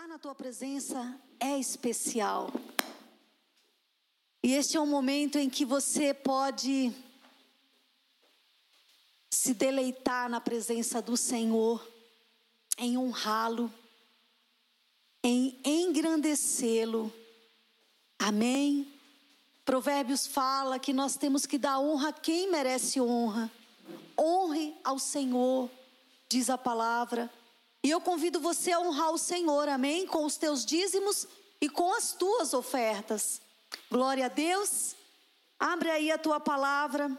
Estar na tua presença é especial. E este é um momento em que você pode se deleitar na presença do Senhor, em honrá-lo, em engrandecê-lo. Amém? Provérbios fala que nós temos que dar honra a quem merece honra. Honre ao Senhor, diz a palavra. E eu convido você a honrar o Senhor, amém? Com os teus dízimos e com as tuas ofertas. Glória a Deus. Abre aí a tua palavra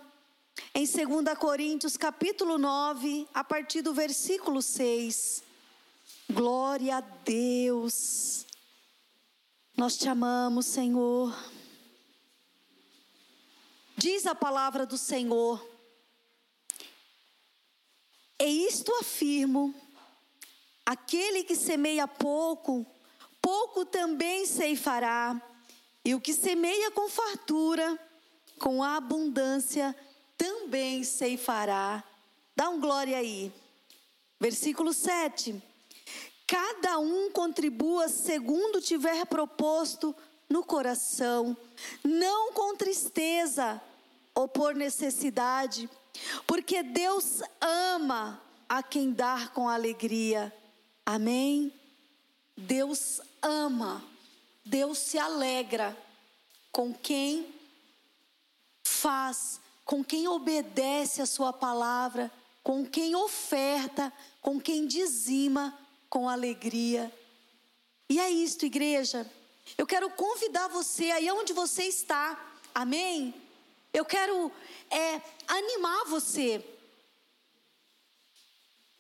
em 2 Coríntios, capítulo 9, a partir do versículo 6. Glória a Deus. Nós te amamos, Senhor. Diz a palavra do Senhor. E isto afirmo Aquele que semeia pouco, pouco também ceifará. E o que semeia com fartura, com abundância, também ceifará. Dá um glória aí. Versículo 7. Cada um contribua segundo tiver proposto no coração, não com tristeza ou por necessidade, porque Deus ama a quem dar com alegria. Amém? Deus ama, Deus se alegra com quem faz, com quem obedece a Sua palavra, com quem oferta, com quem dizima com alegria. E é isto, igreja. Eu quero convidar você aí onde você está, amém? Eu quero é, animar você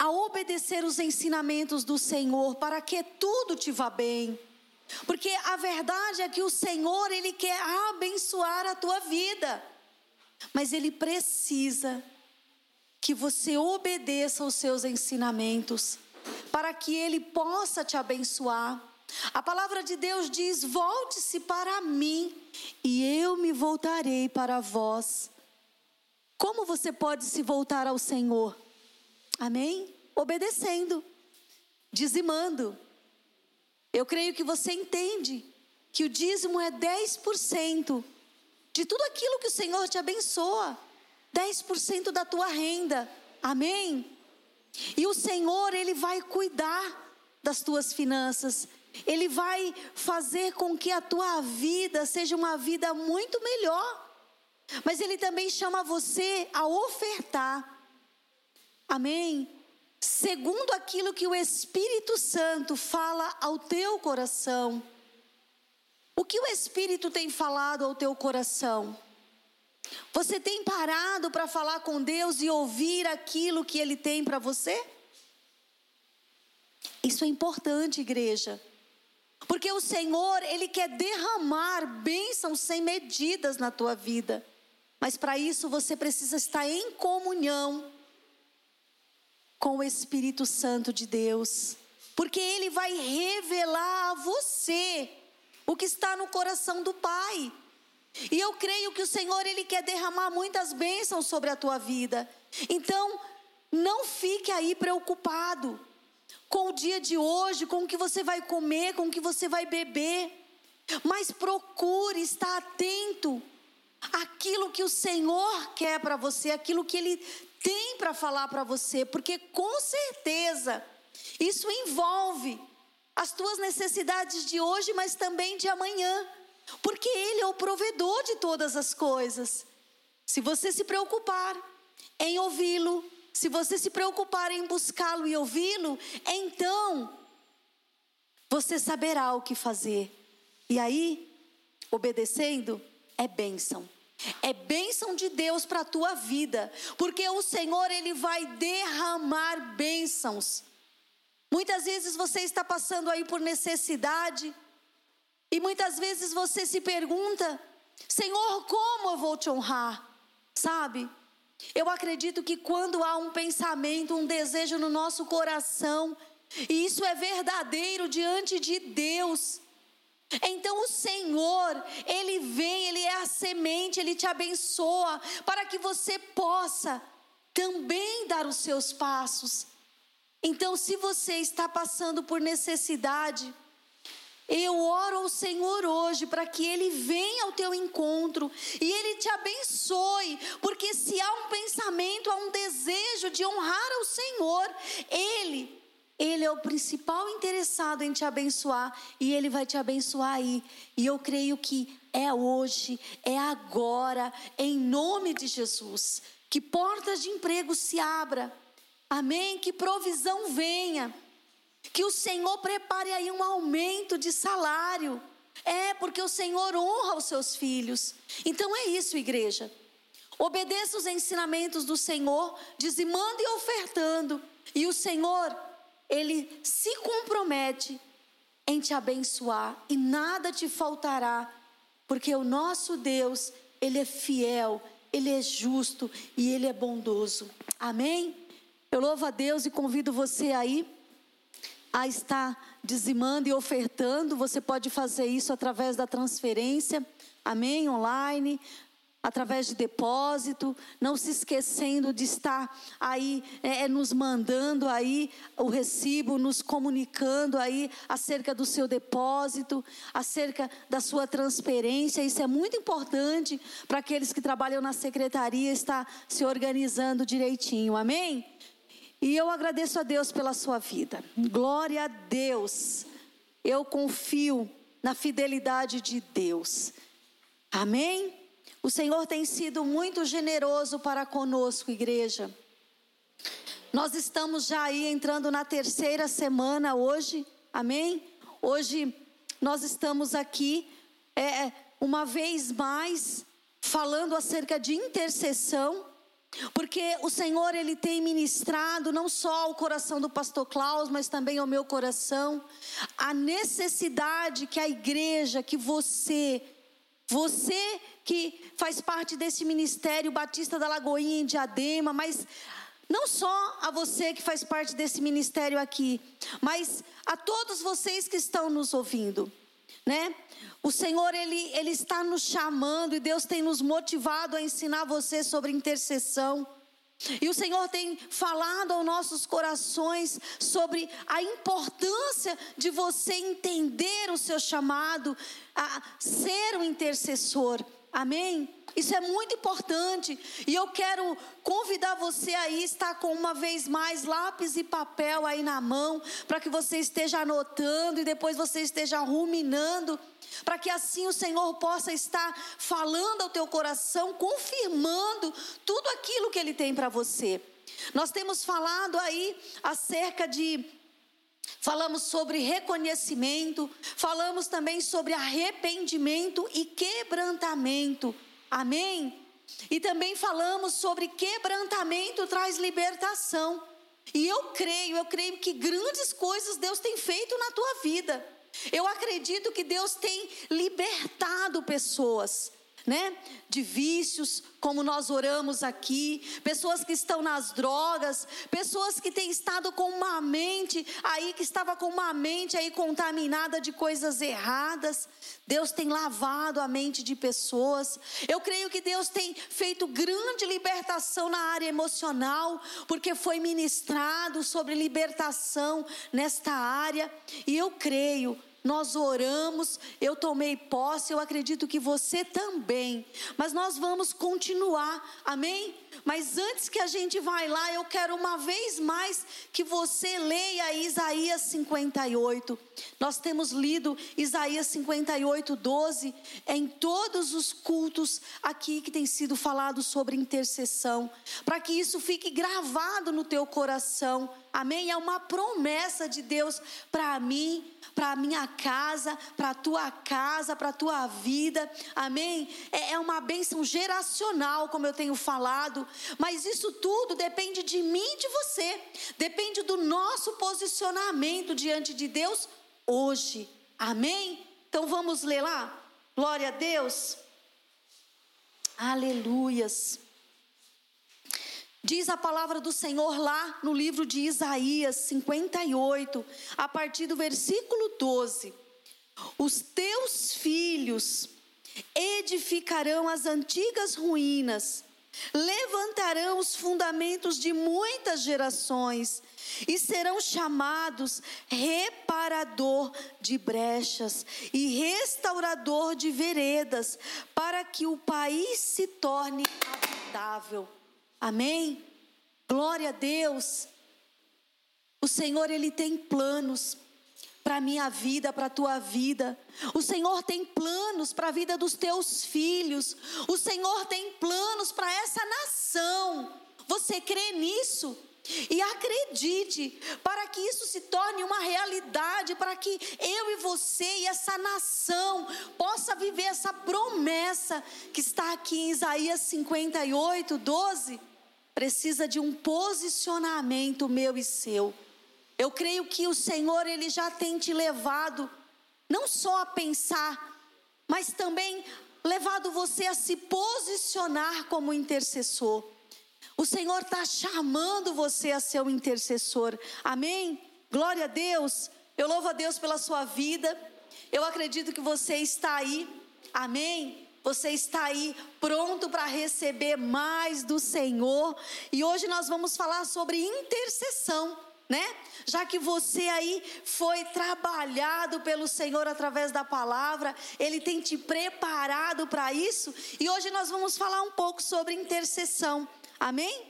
a obedecer os ensinamentos do Senhor para que tudo te vá bem. Porque a verdade é que o Senhor, Ele quer abençoar a tua vida, mas Ele precisa que você obedeça os seus ensinamentos, para que Ele possa te abençoar. A palavra de Deus diz: volte-se para mim, e eu me voltarei para vós. Como você pode se voltar ao Senhor? Amém? Obedecendo, dizimando. Eu creio que você entende que o dízimo é 10% de tudo aquilo que o Senhor te abençoa. 10% da tua renda. Amém? E o Senhor, Ele vai cuidar das tuas finanças. Ele vai fazer com que a tua vida seja uma vida muito melhor. Mas Ele também chama você a ofertar. Amém? Segundo aquilo que o Espírito Santo fala ao teu coração. O que o Espírito tem falado ao teu coração? Você tem parado para falar com Deus e ouvir aquilo que Ele tem para você? Isso é importante, igreja. Porque o Senhor, Ele quer derramar bênçãos sem medidas na tua vida. Mas para isso você precisa estar em comunhão com o Espírito Santo de Deus, porque ele vai revelar a você o que está no coração do Pai. E eu creio que o Senhor ele quer derramar muitas bênçãos sobre a tua vida. Então, não fique aí preocupado com o dia de hoje, com o que você vai comer, com o que você vai beber. Mas procure estar atento àquilo que o Senhor quer para você, aquilo que Ele tem para falar para você, porque com certeza isso envolve as tuas necessidades de hoje, mas também de amanhã, porque Ele é o provedor de todas as coisas. Se você se preocupar em ouvi-lo, se você se preocupar em buscá-lo e ouvi-lo, então você saberá o que fazer. E aí, obedecendo, é bênção. É bênção de Deus para a tua vida, porque o Senhor ele vai derramar bênçãos. Muitas vezes você está passando aí por necessidade, e muitas vezes você se pergunta: Senhor, como eu vou te honrar? Sabe? Eu acredito que quando há um pensamento, um desejo no nosso coração, e isso é verdadeiro diante de Deus, então o Senhor, Ele vem, Ele é a semente, Ele te abençoa, para que você possa também dar os seus passos. Então, se você está passando por necessidade, Eu oro ao Senhor hoje para que Ele venha ao teu encontro e Ele te abençoe, porque se há um pensamento, há um desejo de honrar ao Senhor, Ele, Ele é o principal interessado em te abençoar e Ele vai te abençoar aí. E eu creio que é hoje, é agora, em nome de Jesus, que portas de emprego se abra, amém? Que provisão venha. Que o Senhor prepare aí um aumento de salário. É, porque o Senhor honra os seus filhos. Então é isso, igreja. Obedeça os ensinamentos do Senhor, dizimando e ofertando. E o Senhor, Ele se compromete em te abençoar e nada te faltará, porque o nosso Deus, Ele é fiel, Ele é justo e Ele é bondoso. Amém? Eu louvo a Deus e convido você aí a estar dizimando e ofertando, você pode fazer isso através da transferência, amém? Online, através de depósito, não se esquecendo de estar aí é, é, nos mandando aí o recibo, nos comunicando aí acerca do seu depósito, acerca da sua transferência. Isso é muito importante para aqueles que trabalham na secretaria estar se organizando direitinho. Amém? E eu agradeço a Deus pela sua vida. Glória a Deus. Eu confio na fidelidade de Deus. Amém? O Senhor tem sido muito generoso para conosco, igreja. Nós estamos já aí entrando na terceira semana hoje. Amém? Hoje nós estamos aqui é, uma vez mais falando acerca de intercessão. Porque o Senhor ele tem ministrado não só ao coração do pastor Klaus, mas também ao meu coração, a necessidade que a igreja, que você, você que faz parte desse ministério Batista da Lagoinha em Diadema, mas não só a você que faz parte desse ministério aqui, mas a todos vocês que estão nos ouvindo, né? O Senhor, ele, ele está nos chamando e Deus tem nos motivado a ensinar você sobre intercessão. E o Senhor tem falado aos nossos corações sobre a importância de você entender o seu chamado a ser um intercessor. Amém? Isso é muito importante. E eu quero convidar você aí, estar com uma vez mais lápis e papel aí na mão, para que você esteja anotando e depois você esteja ruminando para que assim o Senhor possa estar falando ao teu coração, confirmando tudo aquilo que Ele tem para você. Nós temos falado aí acerca de Falamos sobre reconhecimento, falamos também sobre arrependimento e quebrantamento. Amém? E também falamos sobre quebrantamento traz libertação. E eu creio, eu creio que grandes coisas Deus tem feito na tua vida. Eu acredito que Deus tem libertado pessoas né? De vícios, como nós oramos aqui, pessoas que estão nas drogas, pessoas que têm estado com uma mente aí que estava com uma mente aí contaminada de coisas erradas. Deus tem lavado a mente de pessoas. Eu creio que Deus tem feito grande libertação na área emocional, porque foi ministrado sobre libertação nesta área, e eu creio nós oramos, eu tomei posse, eu acredito que você também. Mas nós vamos continuar, amém? Mas antes que a gente vai lá, eu quero uma vez mais que você leia Isaías 58. Nós temos lido Isaías 58, 12 em todos os cultos aqui que tem sido falado sobre intercessão, para que isso fique gravado no teu coração. Amém? É uma promessa de Deus para mim, para minha casa, para tua casa, para tua vida. Amém? É, é uma bênção geracional, como eu tenho falado. Mas isso tudo depende de mim e de você. Depende do nosso posicionamento diante de Deus hoje. Amém? Então vamos ler lá? Glória a Deus. Aleluias. Diz a palavra do Senhor lá no livro de Isaías 58, a partir do versículo 12: Os teus filhos edificarão as antigas ruínas levantarão os fundamentos de muitas gerações e serão chamados reparador de brechas e restaurador de veredas, para que o país se torne habitável. Amém? Glória a Deus. O Senhor, Ele tem planos para a minha vida, para a tua vida. O Senhor tem planos para a vida dos teus filhos. O Senhor tem planos para essa nação. Você crê nisso? E acredite, para que isso se torne uma realidade, para que eu e você e essa nação possa viver essa promessa que está aqui em Isaías 58, 12, precisa de um posicionamento meu e seu. Eu creio que o Senhor ele já tem te levado não só a pensar, mas também levado você a se posicionar como intercessor. O Senhor está chamando você a ser um intercessor. Amém? Glória a Deus. Eu louvo a Deus pela sua vida. Eu acredito que você está aí. Amém? Você está aí pronto para receber mais do Senhor. E hoje nós vamos falar sobre intercessão né? Já que você aí foi trabalhado pelo Senhor através da palavra, Ele tem te preparado para isso, e hoje nós vamos falar um pouco sobre intercessão, amém?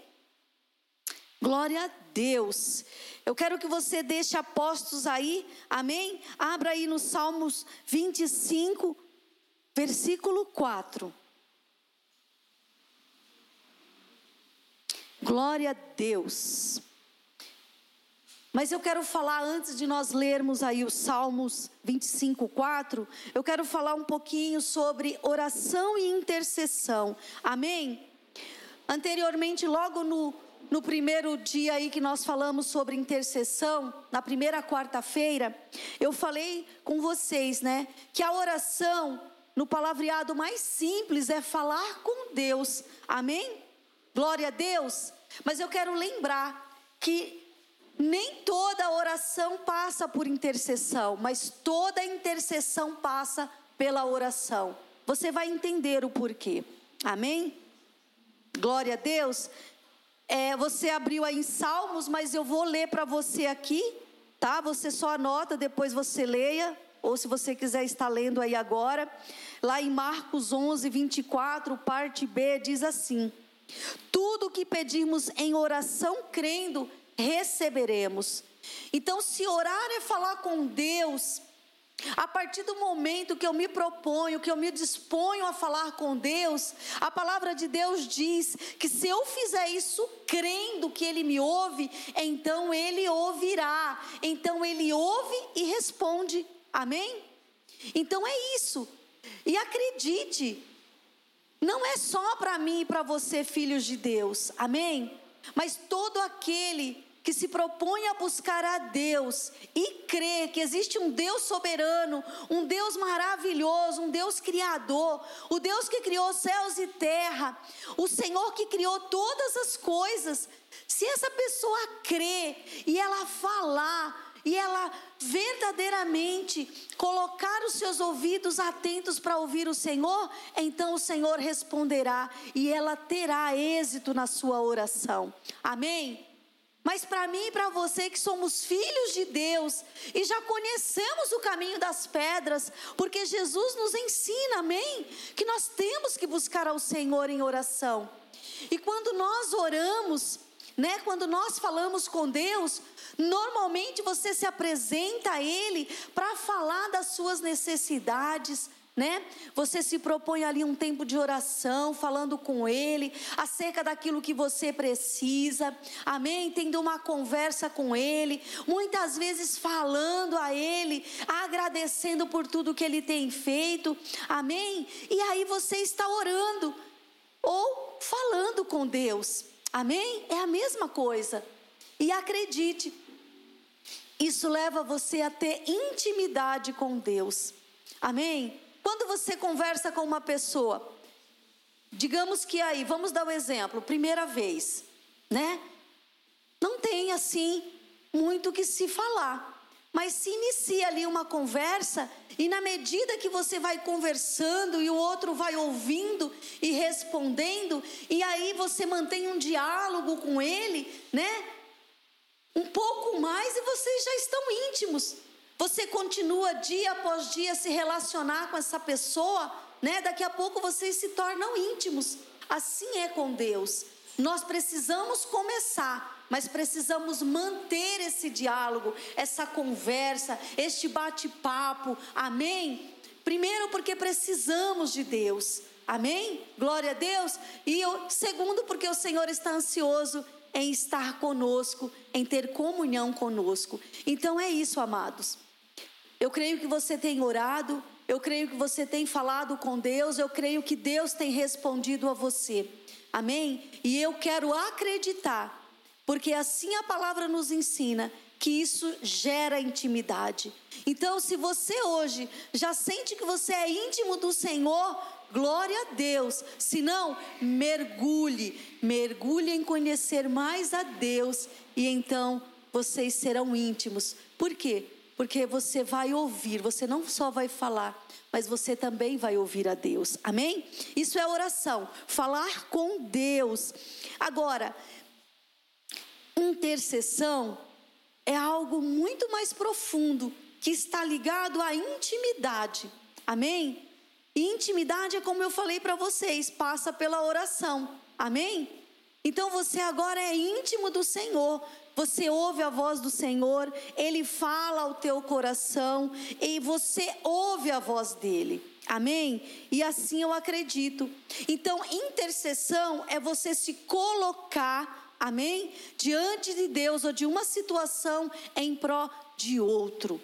Glória a Deus. Eu quero que você deixe apostos aí, amém? Abra aí no Salmos 25, versículo 4. Glória a Deus. Mas eu quero falar, antes de nós lermos aí os Salmos 25, 4, eu quero falar um pouquinho sobre oração e intercessão. Amém? Anteriormente, logo no, no primeiro dia aí que nós falamos sobre intercessão, na primeira quarta-feira, eu falei com vocês, né, que a oração, no palavreado mais simples, é falar com Deus. Amém? Glória a Deus. Mas eu quero lembrar que nem toda oração passa por intercessão, mas toda intercessão passa pela oração. Você vai entender o porquê. Amém? Glória a Deus. É, você abriu aí em Salmos, mas eu vou ler para você aqui, tá? Você só anota, depois você leia, ou se você quiser estar lendo aí agora. Lá em Marcos 11, 24, parte B, diz assim: Tudo que pedimos em oração crendo, receberemos. Então, se orar é falar com Deus, a partir do momento que eu me proponho, que eu me disponho a falar com Deus, a palavra de Deus diz que se eu fizer isso crendo que Ele me ouve, então Ele ouvirá. Então Ele ouve e responde. Amém? Então é isso. E acredite, não é só para mim e para você, filhos de Deus. Amém? Mas todo aquele que se propõe a buscar a Deus e crê que existe um Deus soberano, um Deus maravilhoso, um Deus criador, o Deus que criou céus e terra, o Senhor que criou todas as coisas. Se essa pessoa crê e ela falar, e ela verdadeiramente colocar os seus ouvidos atentos para ouvir o Senhor, então o Senhor responderá e ela terá êxito na sua oração. Amém? Mas para mim e para você que somos filhos de Deus e já conhecemos o caminho das pedras, porque Jesus nos ensina, amém? Que nós temos que buscar ao Senhor em oração. E quando nós oramos, né, quando nós falamos com Deus, normalmente você se apresenta a Ele para falar das suas necessidades, né? Você se propõe ali um tempo de oração, falando com Ele acerca daquilo que você precisa, amém? Tendo uma conversa com Ele, muitas vezes falando a Ele, agradecendo por tudo que Ele tem feito, amém? E aí você está orando ou falando com Deus, amém? É a mesma coisa. E acredite, isso leva você a ter intimidade com Deus, amém? Quando você conversa com uma pessoa, digamos que aí, vamos dar o um exemplo, primeira vez, né? Não tem assim muito que se falar. Mas se inicia ali uma conversa e na medida que você vai conversando e o outro vai ouvindo e respondendo, e aí você mantém um diálogo com ele, né? Um pouco mais e vocês já estão íntimos. Você continua dia após dia se relacionar com essa pessoa, né? Daqui a pouco vocês se tornam íntimos. Assim é com Deus. Nós precisamos começar, mas precisamos manter esse diálogo, essa conversa, este bate-papo. Amém? Primeiro, porque precisamos de Deus. Amém? Glória a Deus. E eu, segundo, porque o Senhor está ansioso em estar conosco, em ter comunhão conosco. Então é isso, amados. Eu creio que você tem orado, eu creio que você tem falado com Deus, eu creio que Deus tem respondido a você. Amém? E eu quero acreditar, porque assim a palavra nos ensina que isso gera intimidade. Então, se você hoje já sente que você é íntimo do Senhor, glória a Deus. Se não, mergulhe, mergulhe em conhecer mais a Deus e então vocês serão íntimos. Por quê? Porque você vai ouvir, você não só vai falar, mas você também vai ouvir a Deus. Amém? Isso é oração, falar com Deus. Agora, intercessão é algo muito mais profundo que está ligado à intimidade. Amém? E intimidade é como eu falei para vocês, passa pela oração. Amém? Então você agora é íntimo do Senhor. Você ouve a voz do Senhor, ele fala ao teu coração e você ouve a voz dele. Amém? E assim eu acredito. Então, intercessão é você se colocar, amém? Diante de Deus ou de uma situação em pró de outro.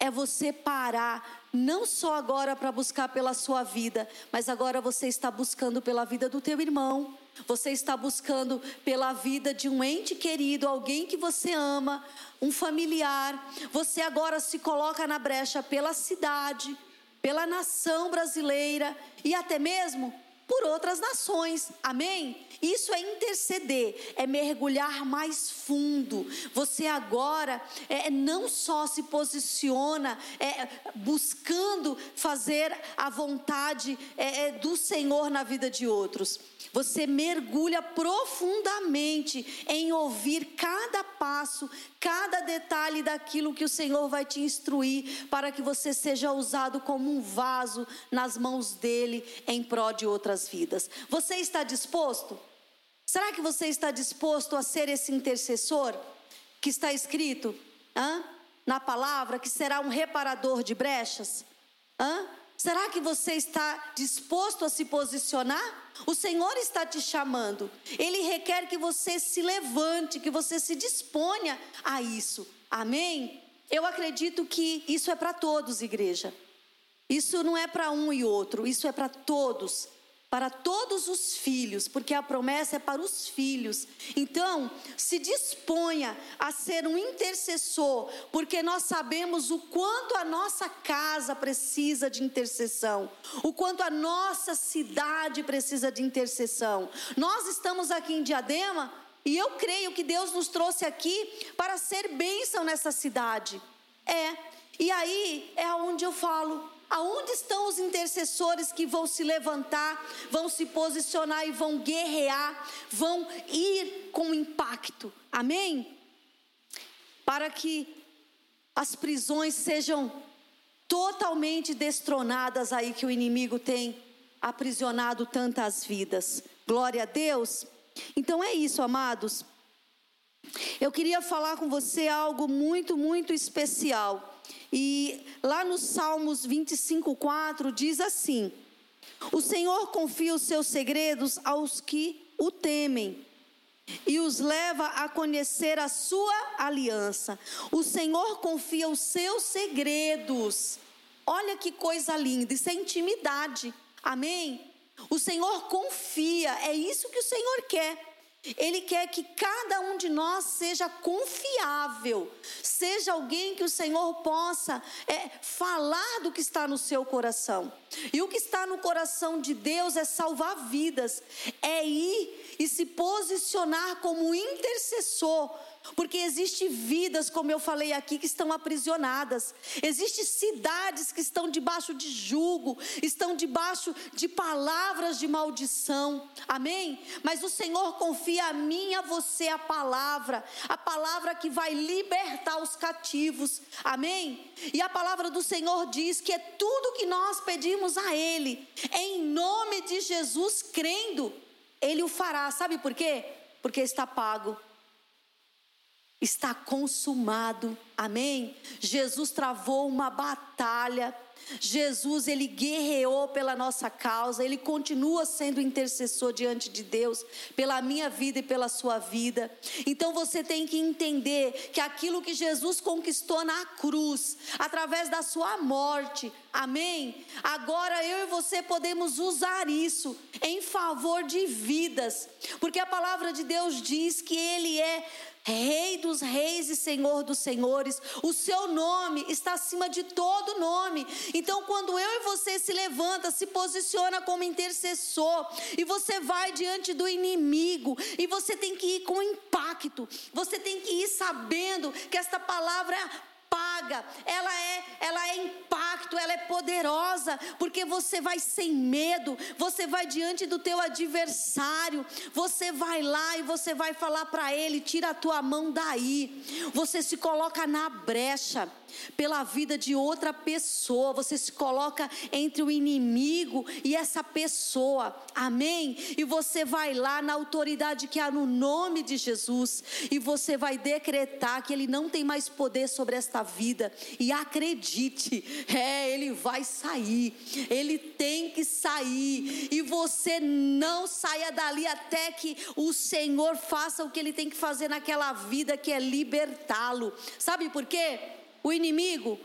É você parar, não só agora para buscar pela sua vida, mas agora você está buscando pela vida do teu irmão você está buscando pela vida de um ente querido, alguém que você ama, um familiar. Você agora se coloca na brecha pela cidade, pela nação brasileira e até mesmo por outras nações. Amém? Isso é interceder, é mergulhar mais fundo. Você agora é, não só se posiciona é, buscando fazer a vontade é, é do Senhor na vida de outros você mergulha profundamente em ouvir cada passo, cada detalhe daquilo que o Senhor vai te instruir, para que você seja usado como um vaso nas mãos dele em prol de outras vidas. Você está disposto? Será que você está disposto a ser esse intercessor que está escrito hã? na palavra, que será um reparador de brechas? Hã? Será que você está disposto a se posicionar? O Senhor está te chamando. Ele requer que você se levante, que você se disponha a isso. Amém? Eu acredito que isso é para todos, igreja. Isso não é para um e outro, isso é para todos para todos os filhos, porque a promessa é para os filhos. Então, se disponha a ser um intercessor, porque nós sabemos o quanto a nossa casa precisa de intercessão, o quanto a nossa cidade precisa de intercessão. Nós estamos aqui em Diadema e eu creio que Deus nos trouxe aqui para ser bênção nessa cidade. É, e aí é onde eu falo, Aonde estão os intercessores que vão se levantar, vão se posicionar e vão guerrear, vão ir com impacto? Amém? Para que as prisões sejam totalmente destronadas aí que o inimigo tem aprisionado tantas vidas. Glória a Deus. Então é isso, amados. Eu queria falar com você algo muito, muito especial. E lá no Salmos 25, 4 diz assim: O Senhor confia os seus segredos aos que o temem e os leva a conhecer a sua aliança. O Senhor confia os seus segredos. Olha que coisa linda, isso é intimidade. Amém? O Senhor confia, é isso que o Senhor quer. Ele quer que cada um de nós seja confiável, seja alguém que o Senhor possa é, falar do que está no seu coração. E o que está no coração de Deus é salvar vidas, é ir e se posicionar como intercessor, Porque existe vidas, como eu falei aqui, que estão aprisionadas. Existem cidades que estão debaixo de jugo, estão debaixo de palavras de maldição. Amém? Mas o Senhor confia a mim e a você a palavra, a palavra que vai libertar os cativos. Amém? E a palavra do Senhor diz que é tudo que nós pedimos a ele, em nome de Jesus, crendo, ele o fará. Sabe por quê? Porque está pago está consumado. Amém? Jesus travou uma batalha. Jesus, ele guerreou pela nossa causa, ele continua sendo intercessor diante de Deus, pela minha vida e pela sua vida. Então você tem que entender que aquilo que Jesus conquistou na cruz, através da sua morte, amém? Agora eu e você podemos usar isso em favor de vidas, porque a palavra de Deus diz que ele é Rei dos reis e Senhor dos senhores, o seu nome está acima de todo nome. Então, quando eu e você se levanta, se posiciona como intercessor, e você vai diante do inimigo, e você tem que ir com impacto, você tem que ir sabendo que esta palavra paga, ela é, ela é impacto, ela é poderosa, porque você vai sem medo, você vai diante do teu adversário, você vai lá e você vai falar para ele, tira a tua mão daí. Você se coloca na brecha pela vida de outra pessoa, você se coloca entre o inimigo e essa pessoa, amém? E você vai lá na autoridade que há no nome de Jesus, e você vai decretar que ele não tem mais poder sobre esta vida, e acredite, é, ele vai sair, ele tem que sair, e você não saia dali até que o Senhor faça o que ele tem que fazer naquela vida, que é libertá-lo, sabe por quê? O inimigo,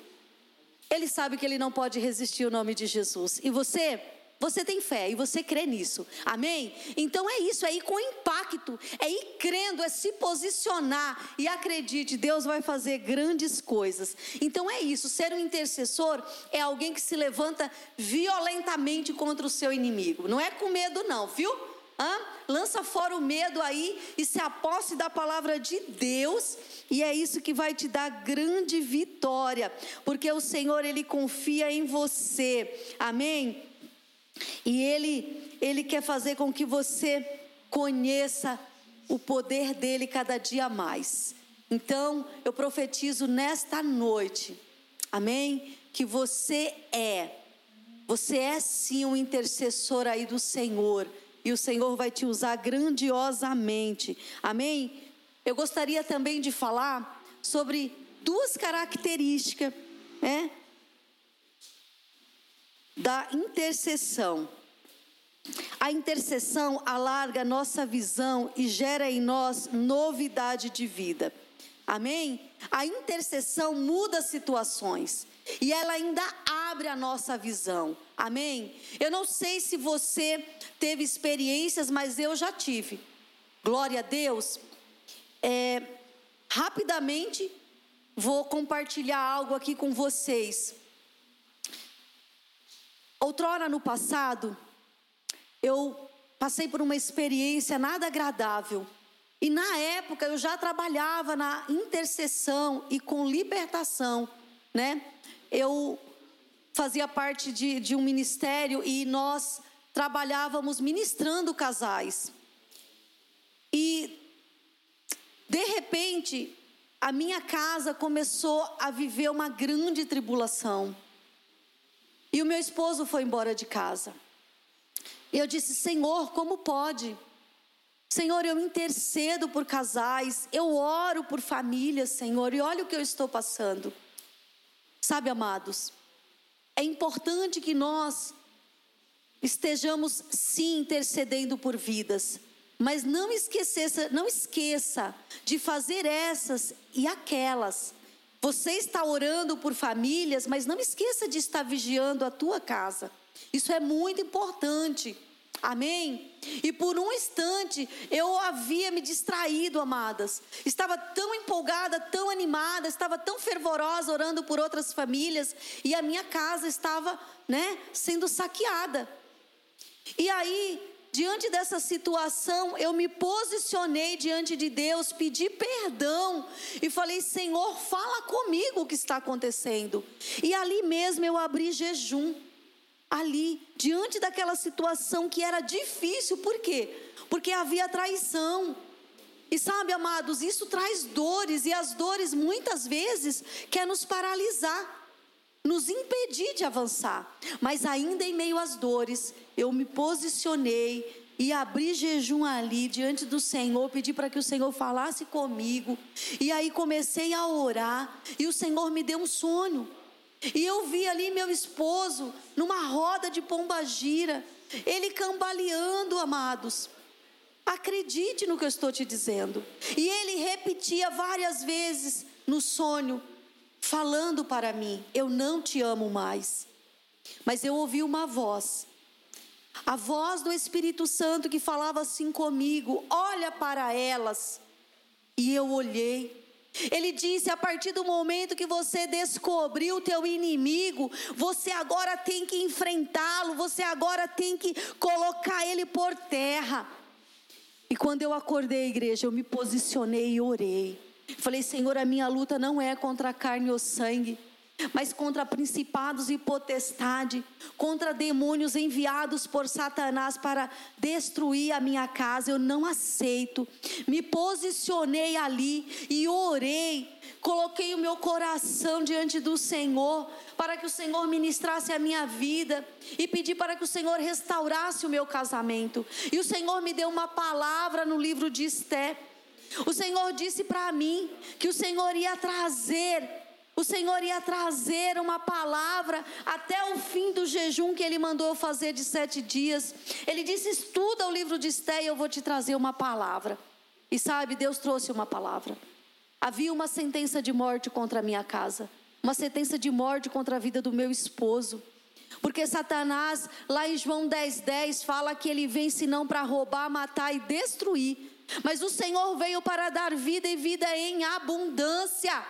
ele sabe que ele não pode resistir o nome de Jesus. E você, você tem fé e você crê nisso. Amém? Então é isso, é ir com impacto, é ir crendo, é se posicionar e acredite, Deus vai fazer grandes coisas. Então é isso, ser um intercessor é alguém que se levanta violentamente contra o seu inimigo. Não é com medo não, viu? Hã? Lança fora o medo aí e se aposte da palavra de Deus, e é isso que vai te dar grande vitória, porque o Senhor ele confia em você. Amém? E ele ele quer fazer com que você conheça o poder dele cada dia mais. Então, eu profetizo nesta noite. Amém? Que você é você é sim um intercessor aí do Senhor e o Senhor vai te usar grandiosamente. Amém? Eu gostaria também de falar sobre duas características, né? Da intercessão. A intercessão alarga nossa visão e gera em nós novidade de vida. Amém? A intercessão muda situações e ela ainda abre a nossa visão. Amém? Eu não sei se você teve experiências, mas eu já tive. Glória a Deus. É, rapidamente vou compartilhar algo aqui com vocês. Outrora no passado, eu passei por uma experiência nada agradável. E na época eu já trabalhava na intercessão e com libertação, né? Eu fazia parte de, de um ministério e nós trabalhávamos ministrando casais. E, de repente, a minha casa começou a viver uma grande tribulação. E o meu esposo foi embora de casa. E eu disse: Senhor, como pode? Senhor, eu intercedo por casais, eu oro por famílias, Senhor, e olha o que eu estou passando. Sabe, amados, é importante que nós estejamos sim intercedendo por vidas, mas não esqueça, não esqueça de fazer essas e aquelas. Você está orando por famílias, mas não esqueça de estar vigiando a tua casa. Isso é muito importante. Amém? E por um instante eu havia me distraído, amadas. Estava tão empolgada, tão animada, estava tão fervorosa orando por outras famílias e a minha casa estava, né, sendo saqueada. E aí diante dessa situação, eu me posicionei diante de Deus, pedi perdão e falei: Senhor, fala comigo o que está acontecendo. E ali mesmo eu abri jejum. Ali, diante daquela situação que era difícil, por quê? Porque havia traição. E sabe, amados, isso traz dores, e as dores muitas vezes quer nos paralisar nos impedir de avançar. Mas ainda em meio às dores, eu me posicionei e abri jejum ali diante do Senhor, pedi para que o Senhor falasse comigo. E aí comecei a orar, e o Senhor me deu um sonho. E eu vi ali meu esposo numa roda de pomba gira, ele cambaleando, amados. Acredite no que eu estou te dizendo. E ele repetia várias vezes no sonho: falando para mim: Eu não te amo mais. Mas eu ouvi uma voz, a voz do Espírito Santo que falava assim comigo: Olha para elas. E eu olhei. Ele disse: a partir do momento que você descobriu o teu inimigo, você agora tem que enfrentá-lo, você agora tem que colocar ele por terra. E quando eu acordei, igreja, eu me posicionei e orei. Falei, Senhor, a minha luta não é contra a carne ou sangue, mas contra principados e potestade, contra demônios enviados por Satanás para destruir a minha casa. Eu não aceito. Me posicionei ali e orei, coloquei o meu coração diante do Senhor, para que o Senhor ministrasse a minha vida e pedi para que o Senhor restaurasse o meu casamento. E o Senhor me deu uma palavra no livro de Esté o Senhor disse para mim que o Senhor ia trazer, o Senhor ia trazer uma palavra até o fim do jejum que Ele mandou eu fazer de sete dias. Ele disse: estuda o livro de Esté e eu vou te trazer uma palavra. E sabe, Deus trouxe uma palavra. Havia uma sentença de morte contra a minha casa, uma sentença de morte contra a vida do meu esposo. Porque Satanás, lá em João 10,10, 10, fala que ele vem senão para roubar, matar e destruir. Mas o Senhor veio para dar vida e vida em abundância.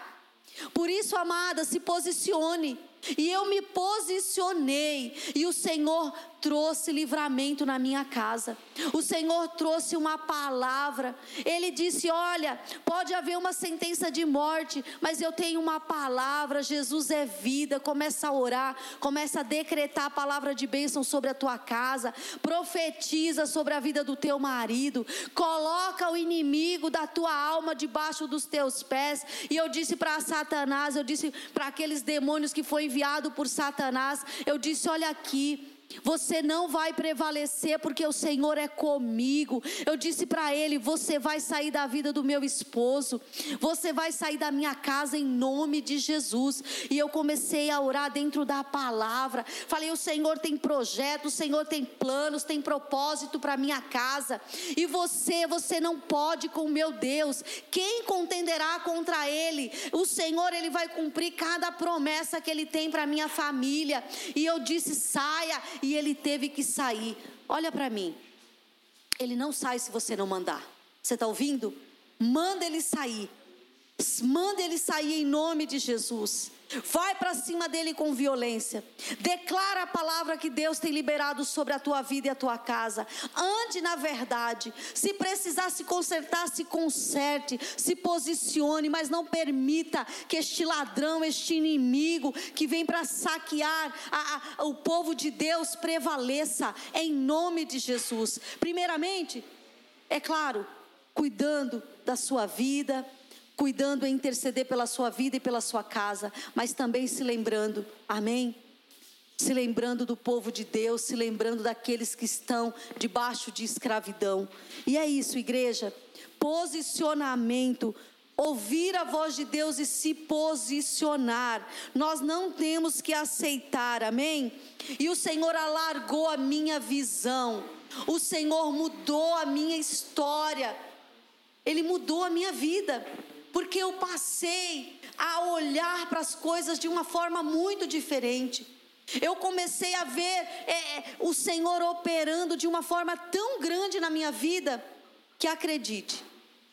Por isso, amada, se posicione. E eu me posicionei, e o Senhor trouxe livramento na minha casa. O Senhor trouxe uma palavra. Ele disse: Olha, pode haver uma sentença de morte, mas eu tenho uma palavra. Jesus é vida. Começa a orar, começa a decretar a palavra de bênção sobre a tua casa. Profetiza sobre a vida do teu marido. Coloca o inimigo da tua alma debaixo dos teus pés. E eu disse para Satanás, eu disse para aqueles demônios que foi enviado por Satanás, eu disse: Olha aqui. Você não vai prevalecer porque o Senhor é comigo. Eu disse para ele: Você vai sair da vida do meu esposo, você vai sair da minha casa em nome de Jesus. E eu comecei a orar dentro da palavra. Falei: O Senhor tem projeto, o Senhor tem planos, tem propósito para minha casa. E você, você não pode com o meu Deus. Quem contenderá contra ele? O Senhor, ele vai cumprir cada promessa que ele tem para minha família. E eu disse: Saia e ele teve que sair. Olha para mim. Ele não sai se você não mandar. Você está ouvindo? Manda ele sair. Manda ele sair em nome de Jesus. Vai para cima dele com violência. Declara a palavra que Deus tem liberado sobre a tua vida e a tua casa. Ande na verdade. Se precisar se consertar, se conserte, se posicione, mas não permita que este ladrão, este inimigo que vem para saquear a, a, o povo de Deus prevaleça em nome de Jesus. Primeiramente, é claro, cuidando da sua vida, cuidando em interceder pela sua vida e pela sua casa, mas também se lembrando, amém? Se lembrando do povo de Deus, se lembrando daqueles que estão debaixo de escravidão. E é isso, igreja. Posicionamento ouvir a voz de Deus e se posicionar. Nós não temos que aceitar, amém? E o Senhor alargou a minha visão, o Senhor mudou a minha história, Ele mudou a minha vida porque eu passei a olhar para as coisas de uma forma muito diferente. Eu comecei a ver é, é, o Senhor operando de uma forma tão grande na minha vida, que acredite,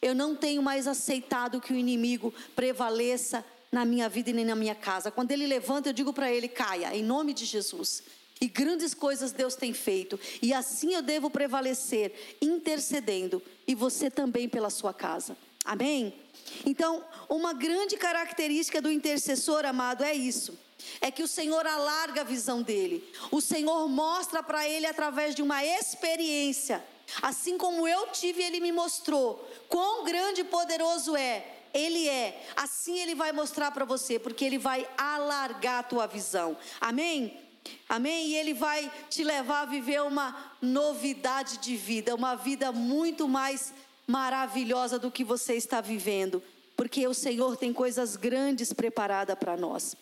eu não tenho mais aceitado que o inimigo prevaleça na minha vida e nem na minha casa. Quando ele levanta, eu digo para ele: caia, em nome de Jesus. E grandes coisas Deus tem feito. E assim eu devo prevalecer, intercedendo. E você também pela sua casa. Amém? Então, uma grande característica do intercessor, amado, é isso. É que o Senhor alarga a visão dele. O Senhor mostra para ele através de uma experiência. Assim como eu tive, ele me mostrou quão grande e poderoso é. Ele é. Assim ele vai mostrar para você, porque ele vai alargar a tua visão. Amém? Amém? E Ele vai te levar a viver uma novidade de vida, uma vida muito mais maravilhosa do que você está vivendo, porque o Senhor tem coisas grandes preparadas para nós.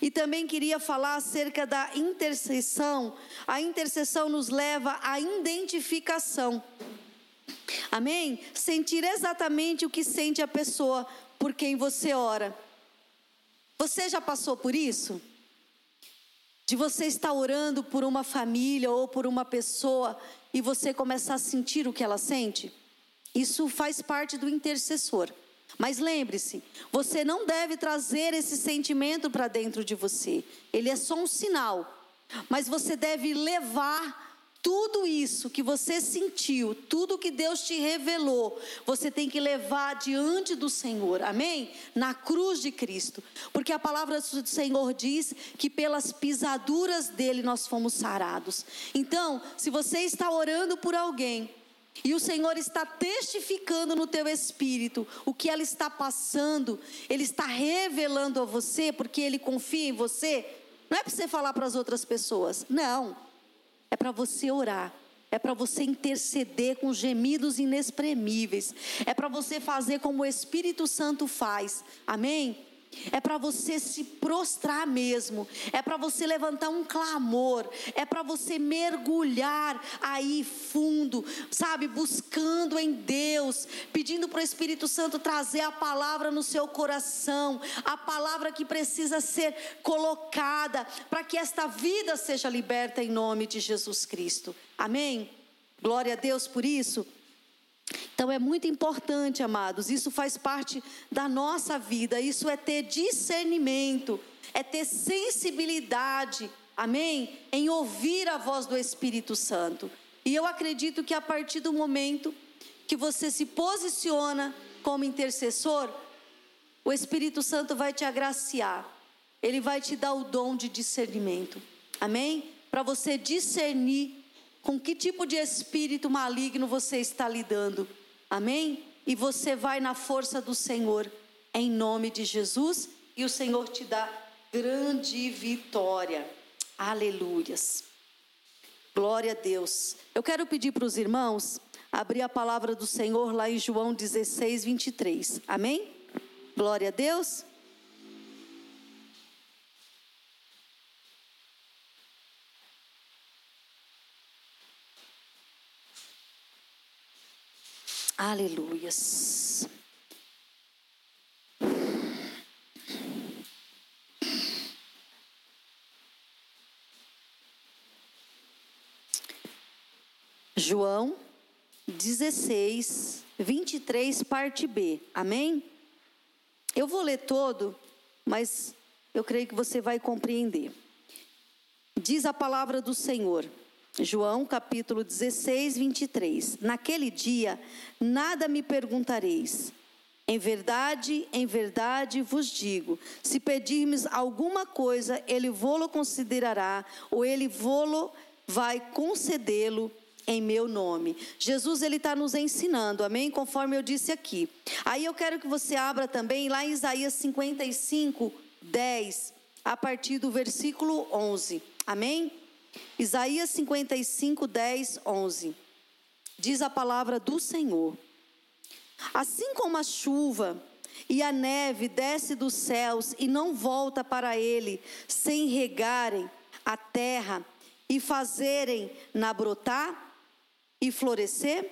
E também queria falar acerca da intercessão. A intercessão nos leva à identificação. Amém? Sentir exatamente o que sente a pessoa por quem você ora. Você já passou por isso? De você estar orando por uma família ou por uma pessoa e você começar a sentir o que ela sente? Isso faz parte do intercessor. Mas lembre-se, você não deve trazer esse sentimento para dentro de você. Ele é só um sinal. Mas você deve levar tudo isso que você sentiu, tudo que Deus te revelou, você tem que levar diante do Senhor, amém? Na cruz de Cristo, porque a palavra do Senhor diz que pelas pisaduras dele nós fomos sarados. Então, se você está orando por alguém, e o Senhor está testificando no teu espírito o que ela está passando, Ele está revelando a você, porque Ele confia em você. Não é para você falar para as outras pessoas, não é para você orar. É para você interceder com gemidos inexprimíveis. É para você fazer como o Espírito Santo faz. Amém? É para você se prostrar mesmo, é para você levantar um clamor, é para você mergulhar aí fundo, sabe, buscando em Deus, pedindo para o Espírito Santo trazer a palavra no seu coração, a palavra que precisa ser colocada para que esta vida seja liberta em nome de Jesus Cristo. Amém? Glória a Deus por isso. Então é muito importante, amados, isso faz parte da nossa vida, isso é ter discernimento, é ter sensibilidade, amém? Em ouvir a voz do Espírito Santo. E eu acredito que a partir do momento que você se posiciona como intercessor, o Espírito Santo vai te agraciar, ele vai te dar o dom de discernimento, amém? Para você discernir com que tipo de espírito maligno você está lidando. Amém? E você vai na força do Senhor, em nome de Jesus, e o Senhor te dá grande vitória. Aleluias. Glória a Deus. Eu quero pedir para os irmãos abrir a palavra do Senhor lá em João 16, 23. Amém? Glória a Deus. Aleluias. João 16, 23, parte B. Amém? Eu vou ler todo, mas eu creio que você vai compreender. Diz a palavra do Senhor. João capítulo 16, 23. Naquele dia, nada me perguntareis. Em verdade, em verdade vos digo: se pedirmos alguma coisa, ele vô-lo considerará, ou ele vô-lo vai concedê-lo em meu nome. Jesus ele está nos ensinando, amém? Conforme eu disse aqui. Aí eu quero que você abra também lá em Isaías 55, 10, a partir do versículo 11, amém? Isaías 55, 10, 11. Diz a palavra do Senhor: Assim como a chuva e a neve desce dos céus e não volta para ele, sem regarem a terra e fazerem na brotar e florescer,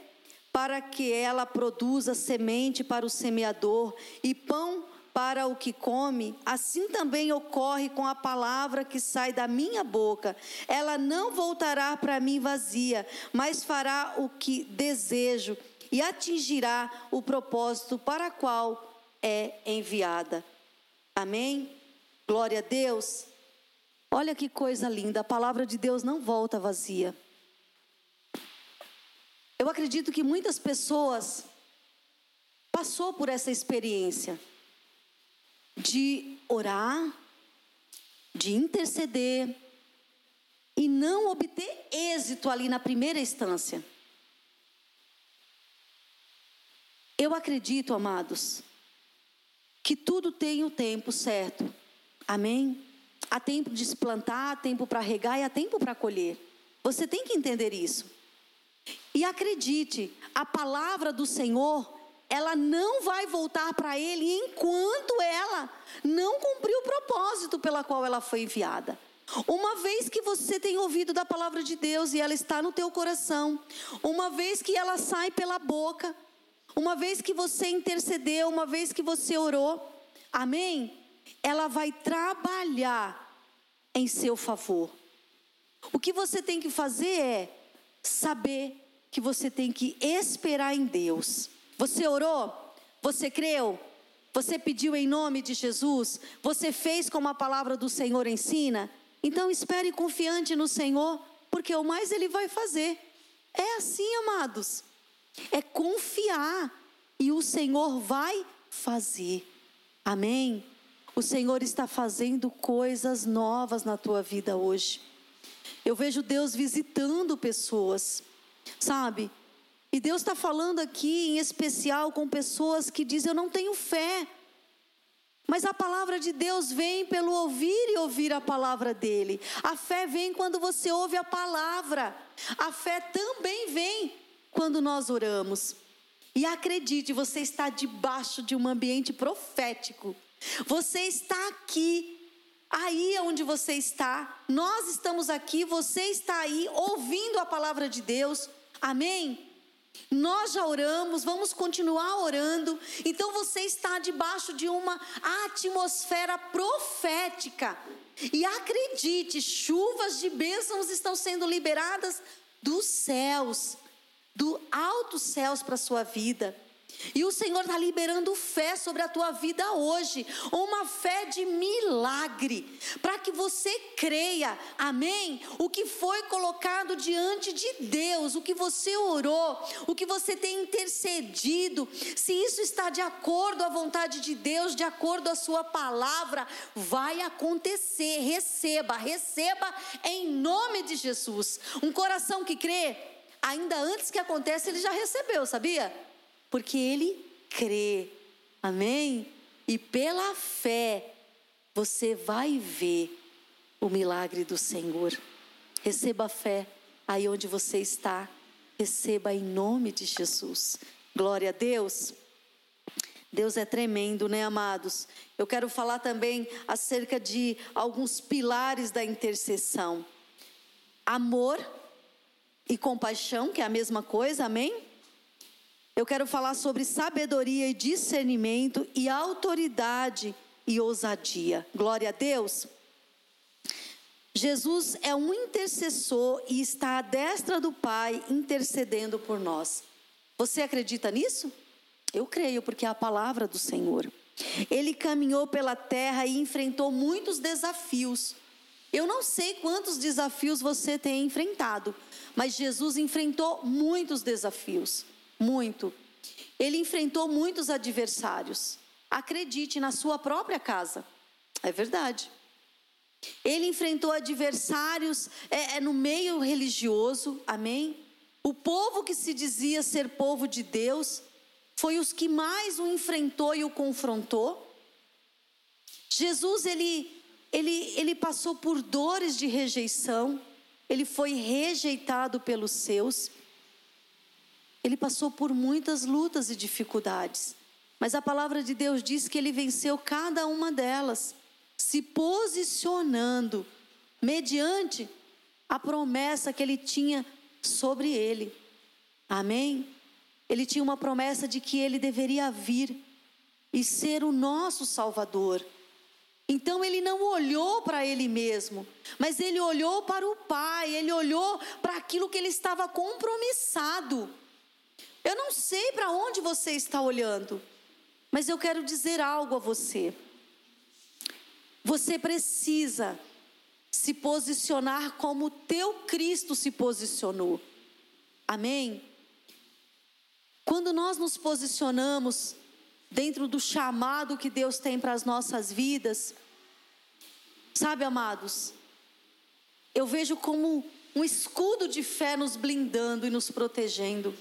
para que ela produza semente para o semeador e pão para o que come, assim também ocorre com a palavra que sai da minha boca. Ela não voltará para mim vazia, mas fará o que desejo e atingirá o propósito para qual é enviada. Amém? Glória a Deus. Olha que coisa linda, a palavra de Deus não volta vazia. Eu acredito que muitas pessoas passou por essa experiência de orar, de interceder e não obter êxito ali na primeira instância. Eu acredito, amados, que tudo tem o tempo certo. Amém? Há tempo de se plantar, há tempo para regar e há tempo para colher. Você tem que entender isso. E acredite, a palavra do Senhor, ela não vai voltar para ele enquanto ela não cumprir o propósito pela qual ela foi enviada. Uma vez que você tem ouvido da palavra de Deus e ela está no teu coração, uma vez que ela sai pela boca, uma vez que você intercedeu, uma vez que você orou, amém? Ela vai trabalhar em seu favor. O que você tem que fazer é saber que você tem que esperar em Deus. Você orou? Você creu? Você pediu em nome de Jesus? Você fez como a palavra do Senhor ensina? Então espere confiante no Senhor, porque o mais Ele vai fazer. É assim, amados é confiar e o Senhor vai fazer. Amém? O Senhor está fazendo coisas novas na tua vida hoje. Eu vejo Deus visitando pessoas, sabe? E Deus está falando aqui em especial com pessoas que dizem: Eu não tenho fé. Mas a palavra de Deus vem pelo ouvir e ouvir a palavra dele. A fé vem quando você ouve a palavra. A fé também vem quando nós oramos. E acredite, você está debaixo de um ambiente profético. Você está aqui, aí onde você está. Nós estamos aqui, você está aí ouvindo a palavra de Deus. Amém? Nós já oramos, vamos continuar orando. Então você está debaixo de uma atmosfera profética. E acredite, chuvas de bênçãos estão sendo liberadas dos céus do altos céus para sua vida. E o Senhor está liberando fé sobre a tua vida hoje, uma fé de milagre, para que você creia, amém? O que foi colocado diante de Deus, o que você orou, o que você tem intercedido, se isso está de acordo à vontade de Deus, de acordo à Sua palavra, vai acontecer. Receba, receba em nome de Jesus. Um coração que crê, ainda antes que aconteça, ele já recebeu, sabia? Porque ele crê. Amém? E pela fé, você vai ver o milagre do Senhor. Receba a fé aí onde você está. Receba em nome de Jesus. Glória a Deus. Deus é tremendo, né, amados? Eu quero falar também acerca de alguns pilares da intercessão: amor, e compaixão, que é a mesma coisa, amém? Eu quero falar sobre sabedoria e discernimento e autoridade e ousadia. Glória a Deus. Jesus é um intercessor e está à destra do Pai intercedendo por nós. Você acredita nisso? Eu creio, porque é a palavra do Senhor. Ele caminhou pela terra e enfrentou muitos desafios. Eu não sei quantos desafios você tem enfrentado, mas Jesus enfrentou muitos desafios, muito. Ele enfrentou muitos adversários. Acredite na sua própria casa. É verdade. Ele enfrentou adversários é, é, no meio religioso, amém? O povo que se dizia ser povo de Deus foi os que mais o enfrentou e o confrontou. Jesus, ele, ele, ele passou por dores de rejeição, ele foi rejeitado pelos seus. Ele passou por muitas lutas e dificuldades. Mas a palavra de Deus diz que ele venceu cada uma delas, se posicionando mediante a promessa que ele tinha sobre ele. Amém? Ele tinha uma promessa de que ele deveria vir e ser o nosso Salvador. Então ele não olhou para ele mesmo, mas ele olhou para o Pai, ele olhou para aquilo que ele estava compromissado. Eu não sei para onde você está olhando, mas eu quero dizer algo a você. Você precisa se posicionar como teu Cristo se posicionou. Amém? Quando nós nos posicionamos dentro do chamado que Deus tem para as nossas vidas, sabe, amados, eu vejo como um escudo de fé nos blindando e nos protegendo,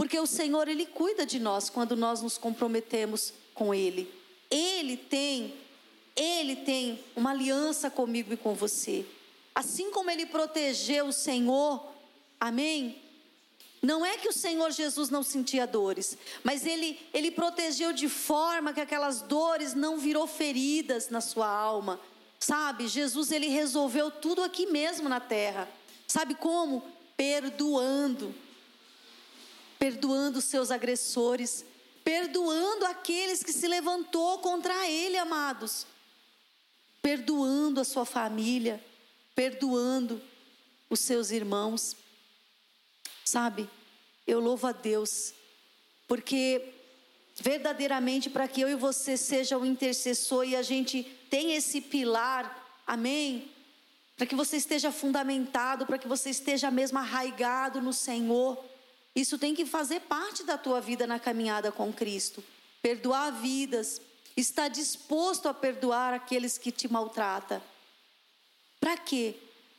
porque o Senhor, Ele cuida de nós quando nós nos comprometemos com Ele. Ele tem, Ele tem uma aliança comigo e com você. Assim como Ele protegeu o Senhor, amém? Não é que o Senhor Jesus não sentia dores, mas ele, ele protegeu de forma que aquelas dores não virou feridas na sua alma. Sabe, Jesus ele resolveu tudo aqui mesmo na terra. Sabe como? Perdoando. Perdoando seus agressores, perdoando aqueles que se levantou contra ele, amados. Perdoando a sua família, perdoando os seus irmãos. Sabe? Eu louvo a Deus, porque verdadeiramente para que eu e você seja o intercessor e a gente tenha esse pilar, amém? Para que você esteja fundamentado, para que você esteja mesmo arraigado no Senhor. Isso tem que fazer parte da tua vida na caminhada com Cristo. Perdoar vidas, estar disposto a perdoar aqueles que te maltratam. Para quê?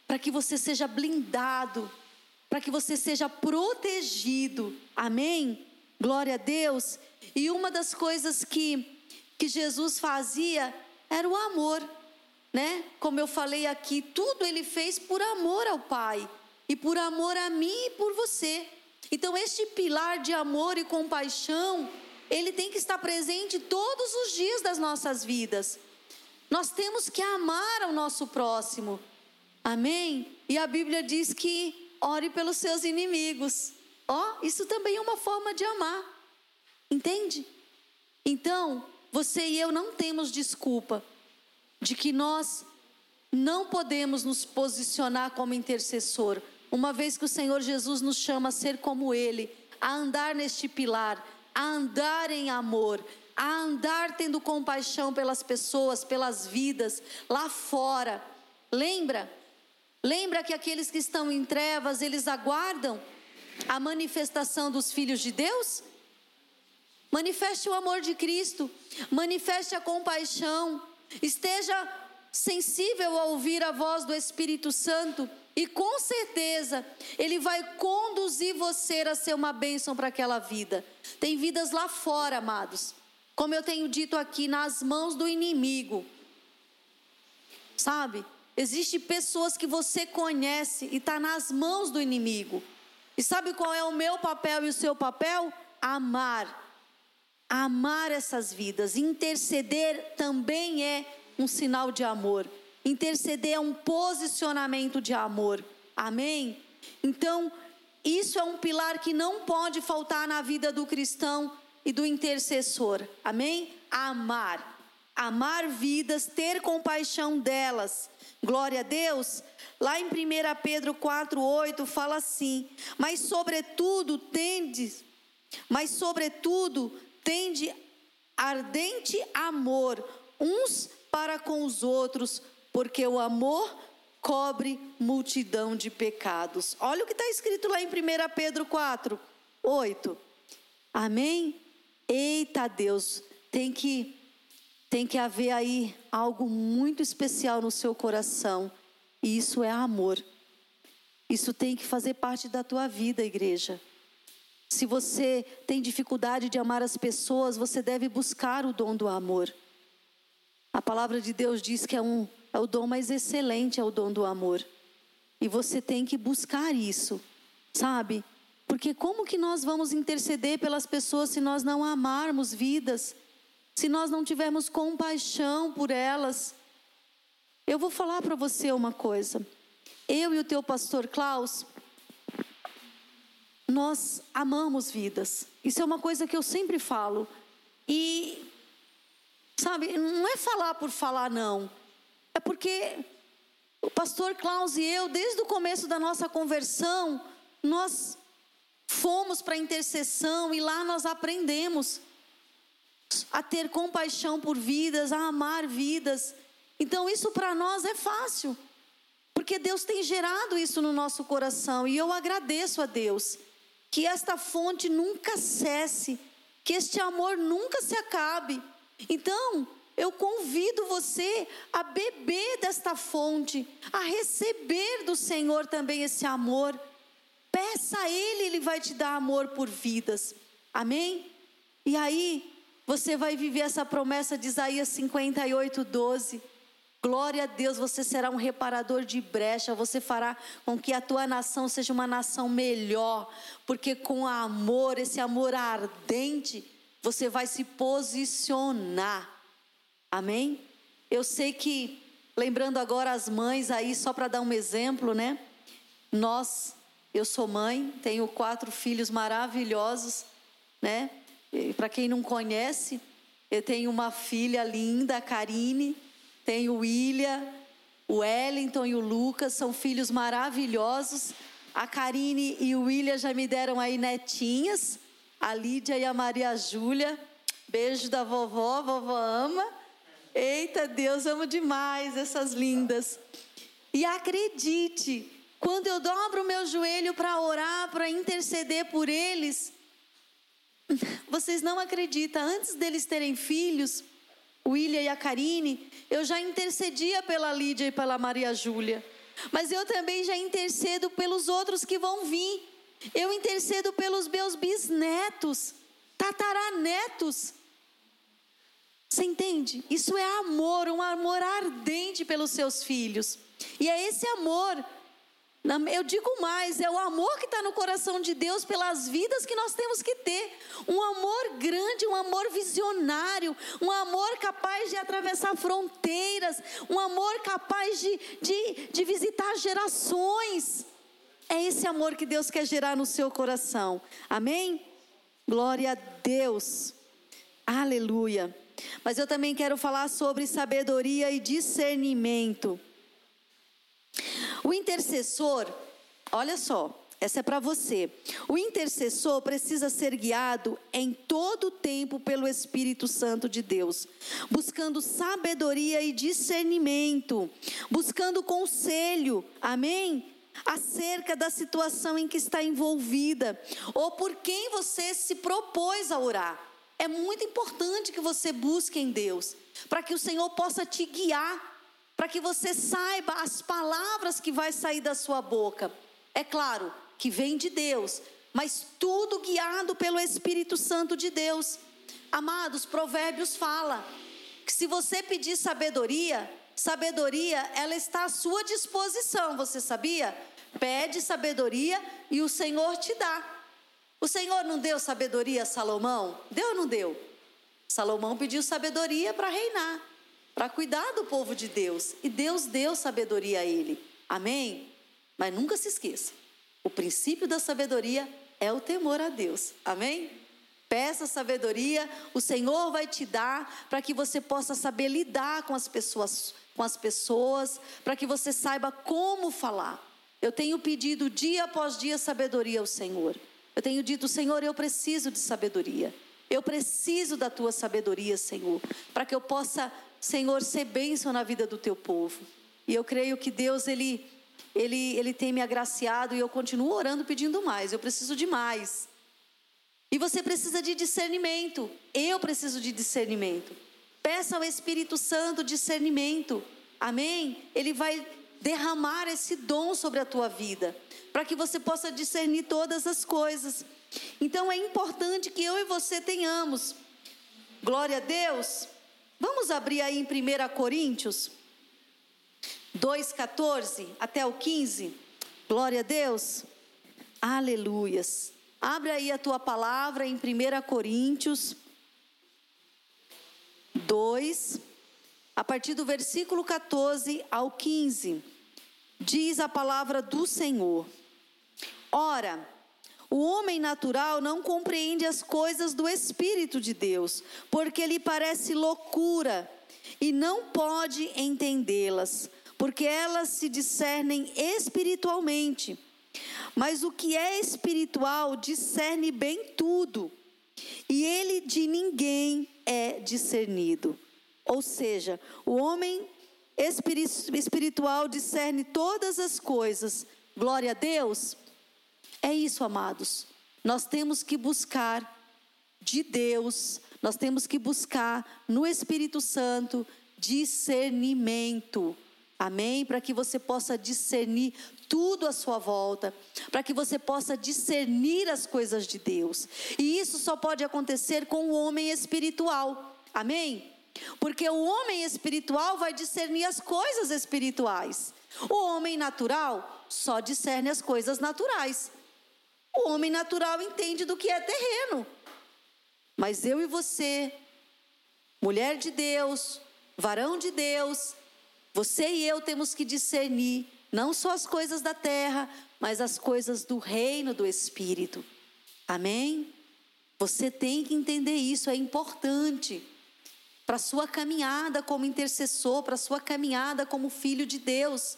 Para que você seja blindado para que você seja protegido. Amém? Glória a Deus. E uma das coisas que, que Jesus fazia era o amor, né? Como eu falei aqui, tudo ele fez por amor ao Pai e por amor a mim e por você. Então, este pilar de amor e compaixão, ele tem que estar presente todos os dias das nossas vidas. Nós temos que amar ao nosso próximo. Amém? E a Bíblia diz que ore pelos seus inimigos. Ó, oh, isso também é uma forma de amar. Entende? Então, você e eu não temos desculpa de que nós não podemos nos posicionar como intercessor, uma vez que o Senhor Jesus nos chama a ser como Ele, a andar neste pilar, a andar em amor, a andar tendo compaixão pelas pessoas, pelas vidas lá fora. Lembra? Lembra que aqueles que estão em trevas, eles aguardam a manifestação dos filhos de Deus? Manifeste o amor de Cristo, manifeste a compaixão, esteja sensível a ouvir a voz do Espírito Santo e com certeza ele vai conduzir você a ser uma bênção para aquela vida. Tem vidas lá fora, amados, como eu tenho dito aqui, nas mãos do inimigo, sabe? Existem pessoas que você conhece e está nas mãos do inimigo. E sabe qual é o meu papel e o seu papel? Amar. Amar essas vidas. Interceder também é um sinal de amor. Interceder é um posicionamento de amor. Amém? Então, isso é um pilar que não pode faltar na vida do cristão e do intercessor. Amém? Amar. Amar vidas, ter compaixão delas Glória a Deus. Lá em 1 Pedro 4:8 fala assim: "Mas sobretudo tende, mas sobretudo tende ardente amor uns para com os outros, porque o amor cobre multidão de pecados." Olha o que está escrito lá em 1 Pedro 4, 8. Amém? Eita Deus, tem que tem que haver aí algo muito especial no seu coração, e isso é amor. Isso tem que fazer parte da tua vida, igreja. Se você tem dificuldade de amar as pessoas, você deve buscar o dom do amor. A palavra de Deus diz que é, um, é o dom mais excelente, é o dom do amor. E você tem que buscar isso, sabe? Porque como que nós vamos interceder pelas pessoas se nós não amarmos vidas? se nós não tivermos compaixão por elas. Eu vou falar para você uma coisa. Eu e o teu pastor Klaus, nós amamos vidas. Isso é uma coisa que eu sempre falo. E, sabe, não é falar por falar, não. É porque o pastor Klaus e eu, desde o começo da nossa conversão, nós fomos para a intercessão e lá nós aprendemos a ter compaixão por vidas, a amar vidas. Então isso para nós é fácil. porque Deus tem gerado isso no nosso coração e eu agradeço a Deus que esta fonte nunca cesse, que este amor nunca se acabe. Então, eu convido você a beber desta fonte, a receber do Senhor também esse amor. Peça a Ele, Ele vai te dar amor por vidas. Amém? E aí, você vai viver essa promessa de Isaías 58, 12. Glória a Deus, você será um reparador de brecha, você fará com que a tua nação seja uma nação melhor, porque com amor, esse amor ardente, você vai se posicionar. Amém? Eu sei que, lembrando agora as mães aí, só para dar um exemplo, né? Nós, eu sou mãe, tenho quatro filhos maravilhosos, né? Para quem não conhece, eu tenho uma filha linda, a Karine tem o William, o Wellington e o Lucas, são filhos maravilhosos. A Karine e o William já me deram aí netinhas. A Lídia e a Maria Júlia. Beijo da vovó, vovó ama. Eita Deus, amo demais essas lindas. E acredite, quando eu dobro o meu joelho para orar, para interceder por eles, vocês não acreditam, antes deles terem filhos, o William e a Karine, eu já intercedia pela Lídia e pela Maria Júlia. Mas eu também já intercedo pelos outros que vão vir. Eu intercedo pelos meus bisnetos, tataranetos. Você entende? Isso é amor, um amor ardente pelos seus filhos. E é esse amor eu digo mais, é o amor que está no coração de Deus pelas vidas que nós temos que ter. Um amor grande, um amor visionário, um amor capaz de atravessar fronteiras, um amor capaz de, de, de visitar gerações. É esse amor que Deus quer gerar no seu coração. Amém? Glória a Deus. Aleluia. Mas eu também quero falar sobre sabedoria e discernimento. O intercessor, olha só, essa é para você. O intercessor precisa ser guiado em todo o tempo pelo Espírito Santo de Deus, buscando sabedoria e discernimento, buscando conselho, amém? Acerca da situação em que está envolvida, ou por quem você se propôs a orar. É muito importante que você busque em Deus, para que o Senhor possa te guiar para que você saiba as palavras que vai sair da sua boca. É claro que vem de Deus, mas tudo guiado pelo Espírito Santo de Deus. Amados, Provérbios fala que se você pedir sabedoria, sabedoria ela está à sua disposição, você sabia? Pede sabedoria e o Senhor te dá. O Senhor não deu sabedoria a Salomão? Deu ou não deu? Salomão pediu sabedoria para reinar para cuidar do povo de Deus. E Deus deu sabedoria a ele. Amém? Mas nunca se esqueça: o princípio da sabedoria é o temor a Deus. Amém? Peça sabedoria, o Senhor vai te dar para que você possa saber lidar com as pessoas, com as pessoas, para que você saiba como falar. Eu tenho pedido dia após dia sabedoria ao Senhor. Eu tenho dito, Senhor, eu preciso de sabedoria. Eu preciso da tua sabedoria, Senhor, para que eu possa Senhor, ser bênção na vida do teu povo. E eu creio que Deus, Ele, Ele, Ele tem me agraciado e eu continuo orando pedindo mais. Eu preciso de mais. E você precisa de discernimento. Eu preciso de discernimento. Peça ao Espírito Santo discernimento. Amém? Ele vai derramar esse dom sobre a tua vida, para que você possa discernir todas as coisas. Então é importante que eu e você tenhamos. Glória a Deus. Vamos abrir aí em 1 Coríntios 2,14 até o 15. Glória a Deus. Aleluias. Abre aí a tua palavra em 1 Coríntios 2, a partir do versículo 14 ao 15. Diz a palavra do Senhor: Ora, o homem natural não compreende as coisas do Espírito de Deus, porque lhe parece loucura e não pode entendê-las, porque elas se discernem espiritualmente. Mas o que é espiritual discerne bem tudo, e ele de ninguém é discernido. Ou seja, o homem espiritual discerne todas as coisas. Glória a Deus. É isso, amados. Nós temos que buscar de Deus, nós temos que buscar no Espírito Santo discernimento. Amém? Para que você possa discernir tudo à sua volta, para que você possa discernir as coisas de Deus. E isso só pode acontecer com o homem espiritual. Amém? Porque o homem espiritual vai discernir as coisas espirituais. O homem natural só discerne as coisas naturais. O homem natural entende do que é terreno. Mas eu e você, mulher de Deus, varão de Deus, você e eu temos que discernir não só as coisas da terra, mas as coisas do reino do Espírito. Amém? Você tem que entender isso, é importante para a sua caminhada como intercessor, para a sua caminhada como filho de Deus.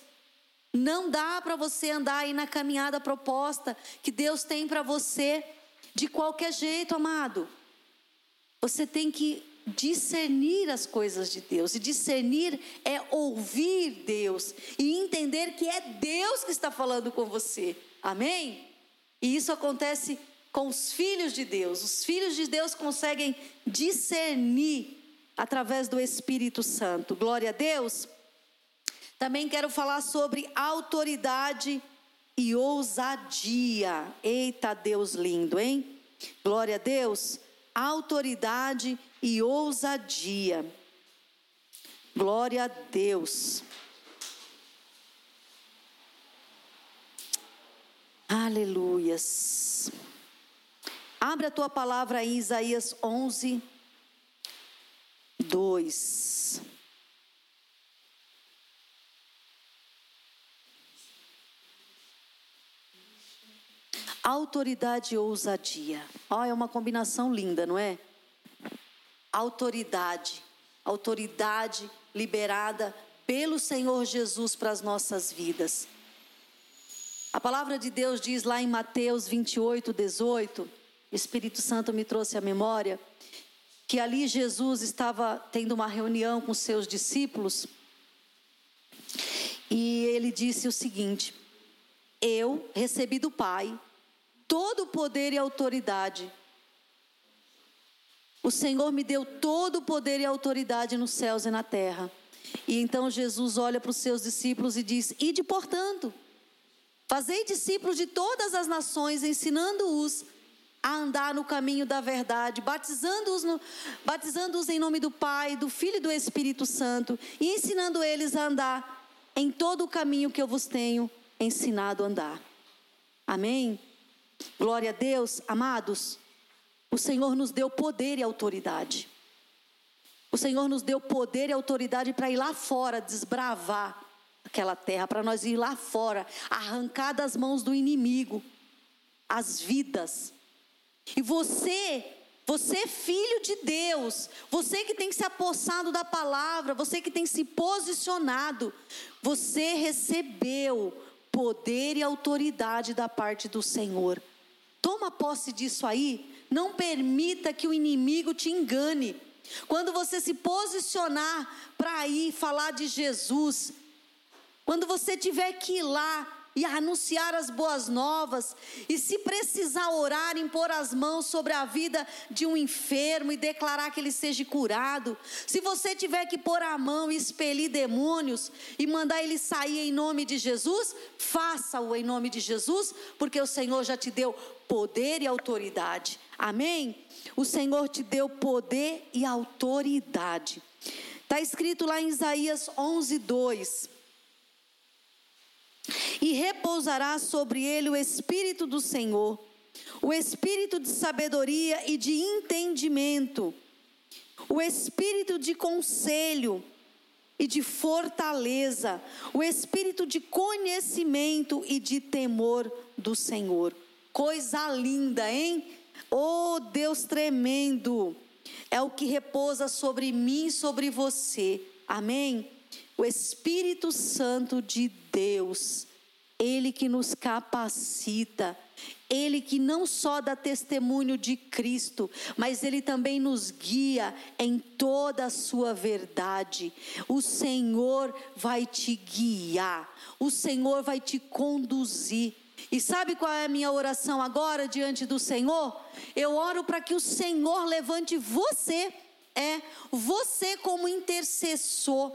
Não dá para você andar aí na caminhada proposta que Deus tem para você de qualquer jeito, amado. Você tem que discernir as coisas de Deus. E discernir é ouvir Deus e entender que é Deus que está falando com você. Amém? E isso acontece com os filhos de Deus. Os filhos de Deus conseguem discernir através do Espírito Santo. Glória a Deus. Também quero falar sobre autoridade e ousadia. Eita Deus lindo, hein? Glória a Deus. Autoridade e ousadia. Glória a Deus. Aleluias. Abre a tua palavra em Isaías 11, 2. Autoridade e ousadia. Oh, é uma combinação linda, não é? Autoridade. Autoridade liberada pelo Senhor Jesus para as nossas vidas. A palavra de Deus diz lá em Mateus 28, 18, o Espírito Santo me trouxe à memória, que ali Jesus estava tendo uma reunião com seus discípulos e ele disse o seguinte: Eu recebi do Pai todo o poder e autoridade. O Senhor me deu todo o poder e autoridade nos céus e na terra. E então Jesus olha para os seus discípulos e diz: Ide, portanto, fazei discípulos de todas as nações, ensinando-os a andar no caminho da verdade, batizando-os batizando em nome do Pai, do Filho e do Espírito Santo, e ensinando eles a andar em todo o caminho que eu vos tenho ensinado a andar. Amém? Glória a Deus, amados. O Senhor nos deu poder e autoridade. O Senhor nos deu poder e autoridade para ir lá fora desbravar aquela terra, para nós ir lá fora, arrancar das mãos do inimigo as vidas. E você, você filho de Deus, você que tem se apossado da palavra, você que tem se posicionado, você recebeu poder e autoridade da parte do Senhor. Toma posse disso aí. Não permita que o inimigo te engane. Quando você se posicionar para ir falar de Jesus, quando você tiver que ir lá e anunciar as boas novas, e se precisar orar, impor as mãos sobre a vida de um enfermo e declarar que ele seja curado, se você tiver que pôr a mão e expelir demônios e mandar ele sair em nome de Jesus, faça-o em nome de Jesus, porque o Senhor já te deu poder e autoridade. Amém? O Senhor te deu poder e autoridade. Está escrito lá em Isaías 11, 2 e repousará sobre ele o Espírito do Senhor, o Espírito de sabedoria e de entendimento, o Espírito de conselho e de fortaleza, o Espírito de conhecimento e de temor do Senhor. Coisa linda, hein? Oh Deus tremendo, é o que repousa sobre mim e sobre você. Amém? O Espírito Santo de Deus Ele que nos capacita, Ele que não só dá testemunho de Cristo, mas Ele também nos guia em toda a sua verdade. O Senhor vai te guiar, o Senhor vai te conduzir. E sabe qual é a minha oração agora diante do Senhor? Eu oro para que o Senhor levante você, é, você como intercessor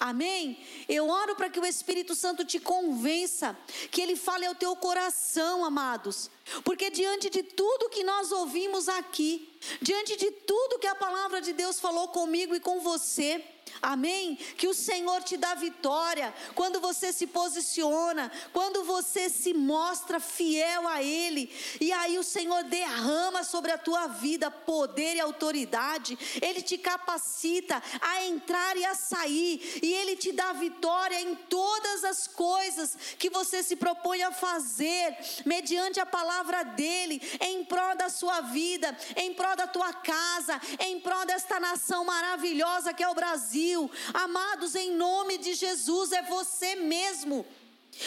Amém? Eu oro para que o Espírito Santo te convença, que ele fale ao teu coração, amados. Porque diante de tudo que nós ouvimos aqui, diante de tudo que a palavra de Deus falou comigo e com você, Amém? Que o Senhor te dá vitória quando você se posiciona, quando você se mostra fiel a Ele. E aí o Senhor derrama sobre a tua vida poder e autoridade. Ele te capacita a entrar e a sair. E Ele te dá vitória em todas as coisas que você se propõe a fazer, mediante a palavra dEle, em prol da sua vida, em prol da tua casa, em prol desta nação maravilhosa que é o Brasil Amados, em nome de Jesus, é você mesmo.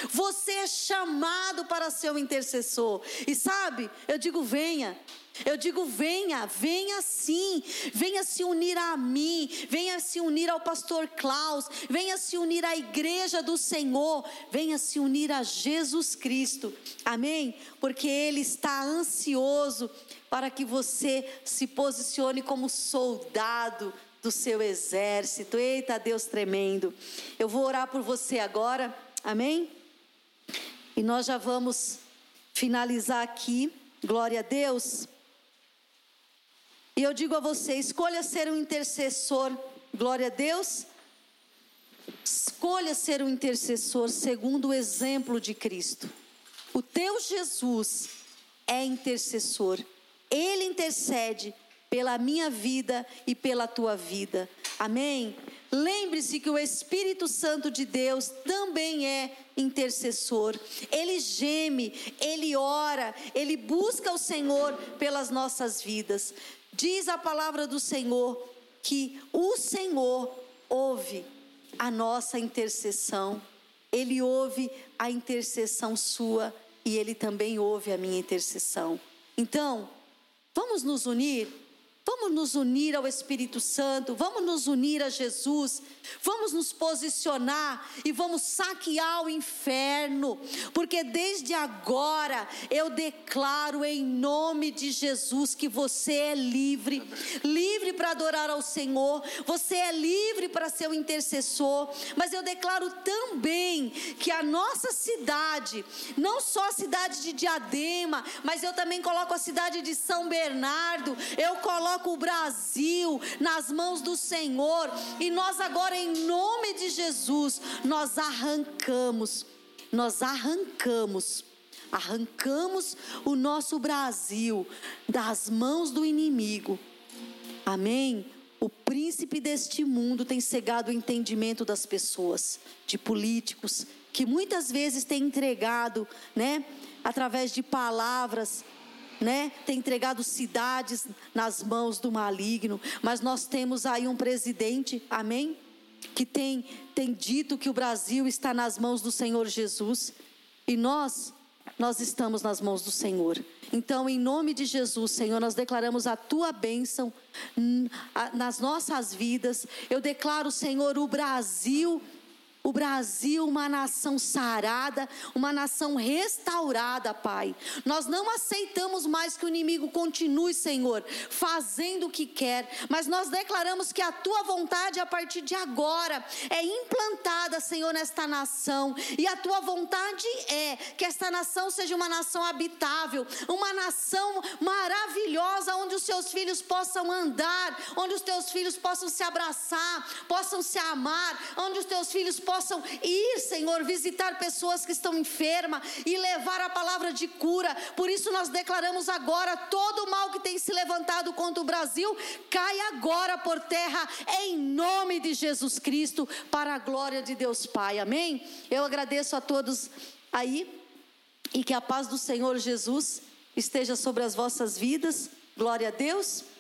Você é chamado para ser um intercessor. E sabe, eu digo venha. Eu digo venha, venha sim. Venha se unir a mim, venha se unir ao pastor Klaus, venha se unir à igreja do Senhor, venha se unir a Jesus Cristo. Amém? Porque ele está ansioso para que você se posicione como soldado do seu exército. Eita, Deus tremendo. Eu vou orar por você agora, amém? E nós já vamos finalizar aqui. Glória a Deus. E eu digo a você: escolha ser um intercessor. Glória a Deus. Escolha ser um intercessor segundo o exemplo de Cristo. O teu Jesus é intercessor. Ele intercede pela minha vida e pela tua vida. Amém? Lembre-se que o Espírito Santo de Deus também é intercessor. Ele geme, ele ora, ele busca o Senhor pelas nossas vidas. Diz a palavra do Senhor que o Senhor ouve a nossa intercessão. Ele ouve a intercessão sua e ele também ouve a minha intercessão. Então, vamos nos unir Vamos nos unir ao Espírito Santo, vamos nos unir a Jesus, vamos nos posicionar e vamos saquear o inferno, porque desde agora eu declaro em nome de Jesus que você é livre, livre para adorar ao Senhor, você é livre para ser um intercessor, mas eu declaro também que a nossa cidade, não só a cidade de Diadema, mas eu também coloco a cidade de São Bernardo, eu coloco coloca o Brasil nas mãos do Senhor e nós agora, em nome de Jesus, nós arrancamos, nós arrancamos, arrancamos o nosso Brasil das mãos do inimigo. Amém? O príncipe deste mundo tem cegado o entendimento das pessoas, de políticos, que muitas vezes têm entregado, né, através de palavras, né, tem entregado cidades nas mãos do maligno, mas nós temos aí um presidente, amém? Que tem, tem dito que o Brasil está nas mãos do Senhor Jesus. E nós, nós estamos nas mãos do Senhor. Então, em nome de Jesus, Senhor, nós declaramos a tua bênção nas nossas vidas. Eu declaro, Senhor, o Brasil o Brasil, uma nação sarada, uma nação restaurada, Pai. Nós não aceitamos mais que o inimigo continue, Senhor, fazendo o que quer, mas nós declaramos que a tua vontade a partir de agora é implantada, Senhor, nesta nação, e a tua vontade é que esta nação seja uma nação habitável, uma nação maravilhosa onde os seus filhos possam andar, onde os teus filhos possam se abraçar, possam se amar, onde os teus filhos possam possam ir, Senhor, visitar pessoas que estão enfermas e levar a palavra de cura. Por isso nós declaramos agora todo o mal que tem se levantado contra o Brasil cai agora por terra em nome de Jesus Cristo para a glória de Deus Pai. Amém? Eu agradeço a todos aí e que a paz do Senhor Jesus esteja sobre as vossas vidas. Glória a Deus.